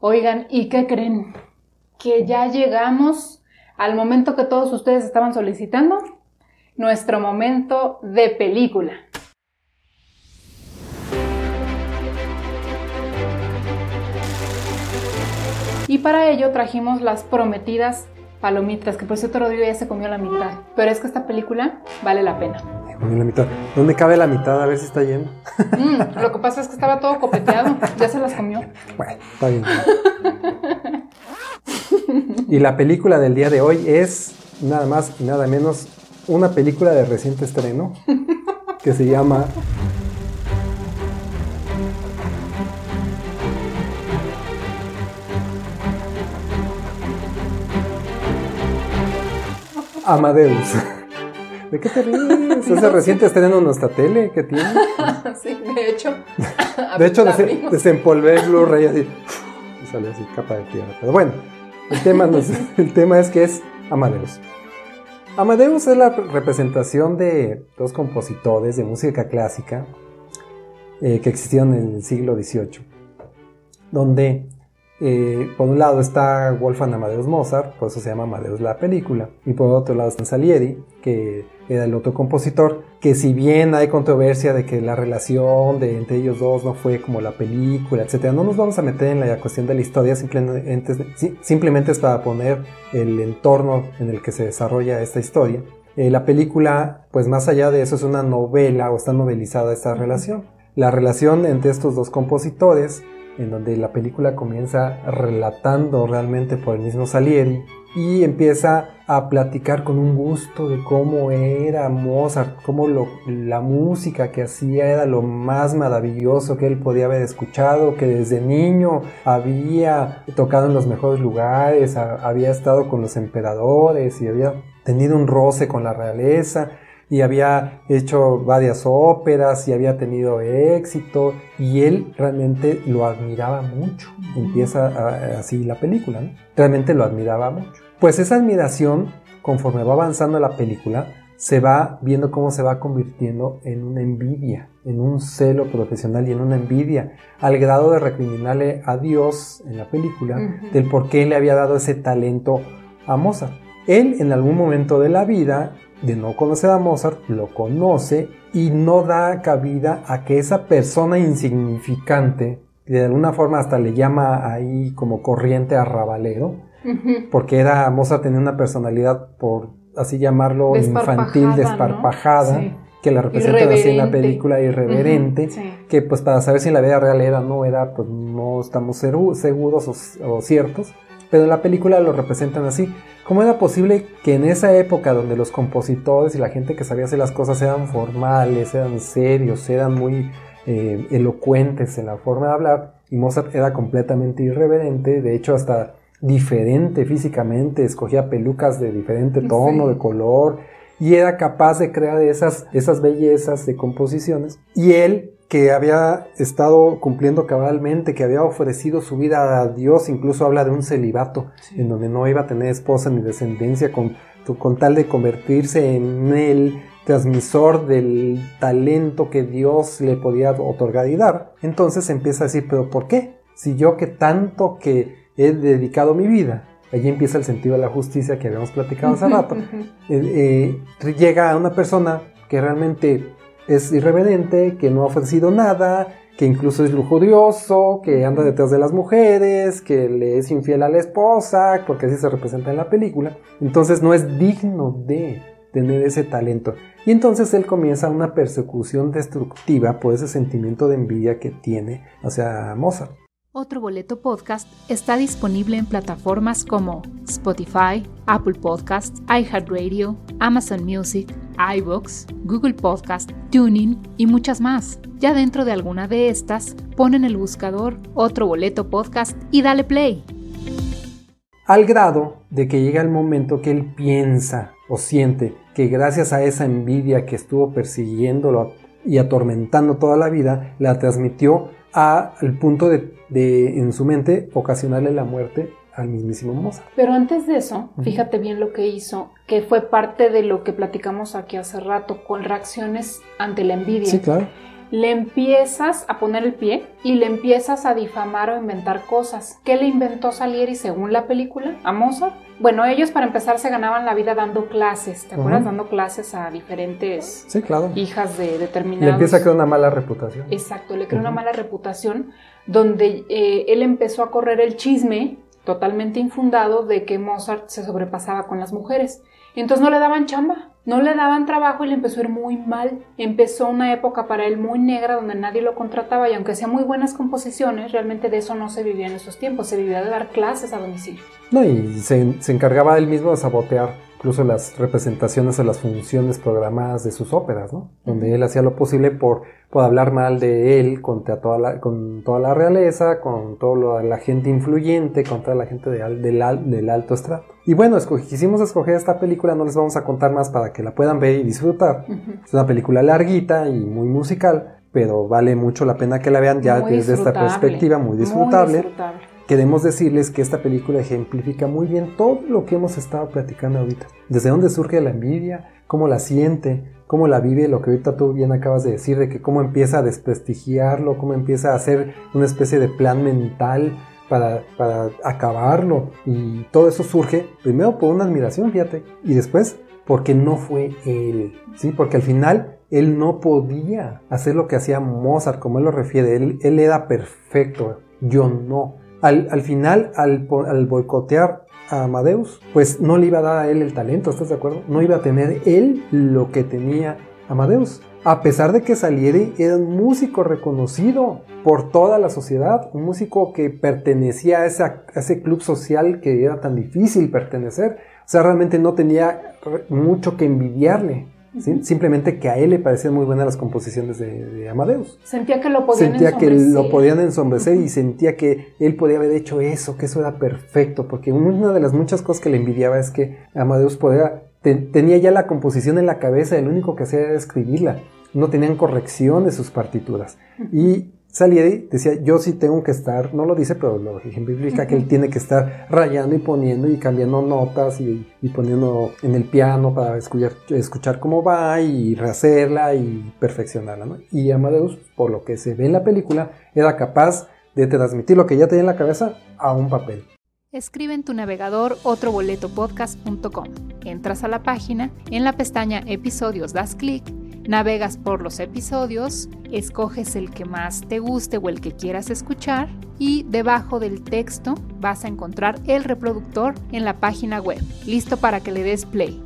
Oigan, ¿y qué creen? Que ya llegamos al momento que todos ustedes estaban solicitando, nuestro momento de película. Y para ello trajimos las prometidas palomitas, que por cierto Rodrigo ya se comió la mitad. Pero es que esta película vale la pena. La mitad. ¿Dónde cabe la mitad? A ver si está lleno. Mm, lo que pasa es que estaba todo copeteado. Ya se las comió. Bueno, está bien. y la película del día de hoy es nada más y nada menos una película de reciente estreno que se llama Amadeus. ¿De qué te ríes? Ese reciente estreno en nuestra tele que tiene. sí, de hecho. de hecho, desempolvé el Blu-ray así. Y sale así, capa de tierra. Pero bueno, el tema, es, el tema es que es Amadeus. Amadeus es la representación de dos compositores de música clásica eh, que existieron en el siglo XVIII, donde eh, por un lado está Wolfgang Amadeus Mozart, por eso se llama Amadeus la película, y por otro lado está Salieri, que era el otro compositor, que si bien hay controversia de que la relación de entre ellos dos no fue como la película, etcétera, no nos vamos a meter en la cuestión de la historia, simplemente, simplemente es para poner el entorno en el que se desarrolla esta historia. Eh, la película, pues más allá de eso, es una novela o está novelizada esta relación. La relación entre estos dos compositores en donde la película comienza relatando realmente por el mismo Salieri y empieza a platicar con un gusto de cómo era Mozart, cómo la música que hacía era lo más maravilloso que él podía haber escuchado, que desde niño había tocado en los mejores lugares, había estado con los emperadores y había tenido un roce con la realeza y había hecho varias óperas y había tenido éxito y él realmente lo admiraba mucho. Empieza así la película, ¿no? Realmente lo admiraba mucho. Pues esa admiración, conforme va avanzando la película, se va viendo cómo se va convirtiendo en una envidia, en un celo profesional y en una envidia, al grado de recriminarle a Dios en la película del por qué le había dado ese talento a Mozart. Él en algún momento de la vida de no conocer a Mozart, lo conoce y no da cabida a que esa persona insignificante, de alguna forma hasta le llama ahí como corriente arrabalero, porque era Mozart tenía una personalidad, por así llamarlo, infantil, desparpajada. que la representa así en la película irreverente, que pues para saber si en la vida real era o no era, pues no estamos seguros o ciertos, pero en la película lo representan así. ¿Cómo era posible que en esa época donde los compositores y la gente que sabía hacer las cosas eran formales, eran serios, eran muy eh, elocuentes en la forma de hablar, y Mozart era completamente irreverente, de hecho hasta diferente físicamente, escogía pelucas de diferente tono, de color, y era capaz de crear esas, esas bellezas de composiciones. Y él que había estado cumpliendo cabalmente, que había ofrecido su vida a Dios, incluso habla de un celibato, en donde no iba a tener esposa ni descendencia, con, con tal de convertirse en el transmisor del talento que Dios le podía otorgar y dar. Entonces empieza a decir, pero ¿por qué? Si yo que tanto que he dedicado mi vida, allí empieza el sentido de la justicia que habíamos platicado hace rato, eh, eh, llega a una persona que realmente es irreverente, que no ha ofrecido nada, que incluso es lujurioso, que anda detrás de las mujeres, que le es infiel a la esposa, porque así se representa en la película. Entonces no es digno de tener ese talento. Y entonces él comienza una persecución destructiva por ese sentimiento de envidia que tiene hacia Mozart. Otro Boleto Podcast está disponible en plataformas como Spotify, Apple Podcasts, iHeartRadio, Amazon Music, iBox, Google Podcast, Tuning y muchas más. Ya dentro de alguna de estas, pon en el buscador Otro Boleto Podcast y dale play. Al grado de que llega el momento que él piensa o siente que gracias a esa envidia que estuvo persiguiéndolo y atormentando toda la vida, la transmitió al punto de, en su mente, ocasionarle la muerte al mismísimo Mozart. Pero antes de eso, fíjate bien lo que hizo, que fue parte de lo que platicamos aquí hace rato, con reacciones ante la envidia. Sí, claro. le empiezas a poner el pie y le empiezas a difamar o inventar cosas. ¿Qué le inventó Salieri según la película a Mozart? Bueno, ellos para empezar se ganaban la vida dando clases, ¿te acuerdas? Dando clases a diferentes sí, claro. hijas de determinados... Le empieza a crear una mala reputación. Exacto, le crea una mala reputación donde eh, él empezó a correr el chisme totalmente infundado de que Mozart se sobrepasaba con las mujeres. Entonces no le daban chamba, no le daban trabajo y le empezó a ir muy mal. Empezó una época para él muy negra donde nadie lo contrataba y aunque hacía muy buenas composiciones, realmente de eso no se vivía en esos tiempos, se vivía de dar clases a domicilio. No, y se, se encargaba él mismo de sabotear incluso las representaciones o las funciones programadas de sus óperas, ¿no? Donde él hacía lo posible por, por hablar mal de él contra toda la, con toda la realeza, con toda la gente influyente, con toda la gente del, del alto estrato. Y bueno, quisimos escoger esta película, no les vamos a contar más para que la puedan ver y disfrutar. Es una película larguita y muy musical, pero vale mucho la pena que la vean ya desde esta perspectiva, muy disfrutable. Muy disfrutable queremos decirles que esta película ejemplifica muy bien todo lo que hemos estado platicando ahorita. Desde dónde surge la envidia, cómo la siente, cómo la vive, lo que ahorita tú bien acabas de decir, de que cómo empieza a desprestigiarlo, cómo empieza a hacer una especie de plan mental para, para acabarlo. Y todo eso surge primero por una admiración, fíjate, y después porque no fue él, ¿sí? Porque al final él no podía hacer lo que hacía Mozart, como él lo refiere, él, él era perfecto, yo no. Al, final, al, boicotear a Amadeus, pues no le iba a dar a él el talento, ¿estás de acuerdo? No iba a tener él lo que tenía Amadeus. A pesar de que Salieri era un músico reconocido por toda la sociedad, un músico que pertenecía a, a ese club social que era tan difícil pertenecer, o sea, realmente no tenía mucho que envidiarle. Simplemente que a él le parecían muy buenas las composiciones de, Amadeus. Sentía que lo podían Sentía que lo podían ensombrecer y sentía que él podía haber hecho eso, que eso era perfecto, porque una de las muchas cosas que le envidiaba es que Amadeus podía, tenía ya la composición en la cabeza, lo único que hacía era escribirla. No tenían corrección de sus partituras. Y Salieri decía, yo sí tengo que estar, no lo dice, pero lo ejemplifica que él tiene que estar rayando y poniendo y cambiando notas y, poniendo en el piano para escuchar, escuchar cómo va y rehacerla y perfeccionarla. ¿no? Y Amadeus, por lo que se ve en la película, era capaz de transmitir lo que ya tenía en la cabeza a un papel. Escribe en tu navegador otroboletopodcast.com. Entras a la página, en la pestaña Episodios das clic Navegas por los episodios, escoges el que más te guste o el que quieras escuchar y debajo del texto vas a encontrar el reproductor en la página web, listo para que le des play.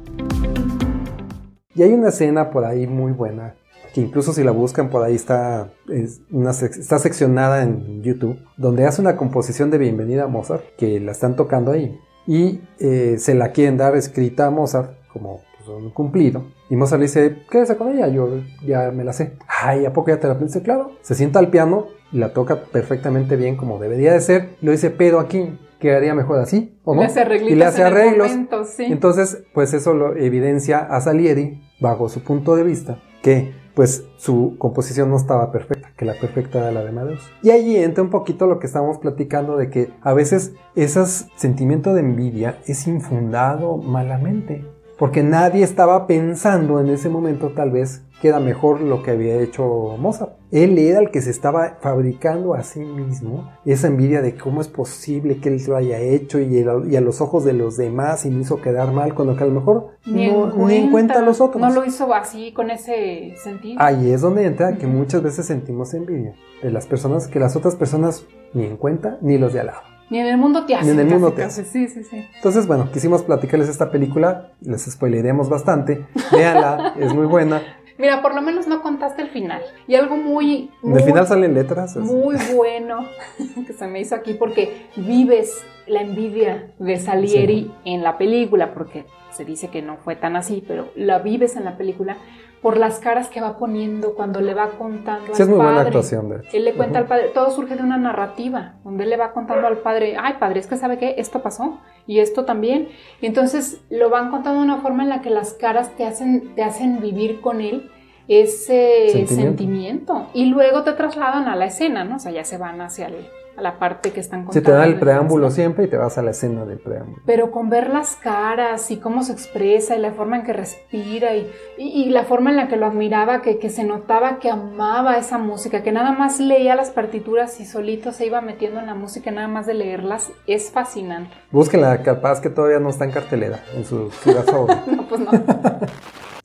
Y hay una escena por ahí muy buena, que incluso si la buscan por ahí está, está seccionada en YouTube, donde hace una composición de Bienvenida a Mozart, que la están tocando ahí. Y eh, se la quieren dar escrita a Mozart como pues, un cumplido. Y Mozart le dice, quédese con ella, yo ya me la sé. Ay, ¿a poco ya te la aprendiste? Claro. Se sienta al piano y la toca perfectamente bien como debería de ser. Lo dice, pero aquí quedaría mejor así, ¿o no? y le hace arreglos. Entonces, pues eso lo evidencia a Salieri, bajo su punto de vista, que pues su composición no estaba perfecta, que la perfecta era la de Amadeus. Y allí entra un poquito lo que estábamos platicando de que a veces ese sentimiento de envidia es infundado malamente porque nadie estaba pensando en ese momento tal vez que era mejor lo que había hecho Mozart. Él era el que se estaba fabricando a sí mismo esa envidia de cómo es posible que él lo haya hecho y, a los ojos de los demás y me hizo quedar mal cuando que a lo mejor ni, no, en cuenta, a los otros. No lo hizo así con ese sentido. Ahí es donde entra que muchas veces sentimos envidia de las personas que las otras personas ni en cuenta ni los de al lado. Ni en el mundo te hace. Ni en el mundo te hace. Sí, sí, sí. Entonces, bueno, quisimos platicarles esta película. Les spoileremos bastante. Véanla, es muy buena. Mira, por lo menos no contaste el final. Y algo muy... muy el final salen letras. Muy bueno que se me hizo aquí porque vives la envidia de Salieri en la película, porque se dice que no fue tan así, pero la vives en la película por las caras que va poniendo cuando le va contando sí, es muy buena actuación, de Él le cuenta al padre, todo surge de una narrativa, donde él le va contando al padre, ay padre, es que sabe que esto pasó y esto también. Y entonces lo van contando de una forma en la que las caras te hacen, te hacen vivir con él ese sentimiento. Y luego te trasladan a la escena, ¿no? O sea, ya se van hacia el, a la parte que están contando. Si te da el preámbulo siempre y te vas a la escena del preámbulo. Pero con ver las caras y cómo se expresa y la forma en que respira y, y, la forma en la que lo admiraba, que, que, se notaba que amaba esa música, que nada más leía las partituras y solito se iba metiendo en la música, nada más de leerlas, es fascinante. Búsquenla, capaz que todavía no está en cartelera, en su ciudad favorita. no, pues no.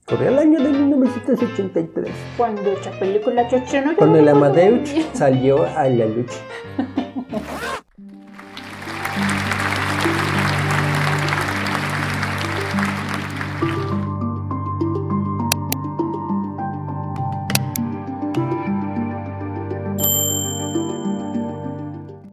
Corría el año de 1983. Cuando esa película Cuando el Amadeus salió a la lucha.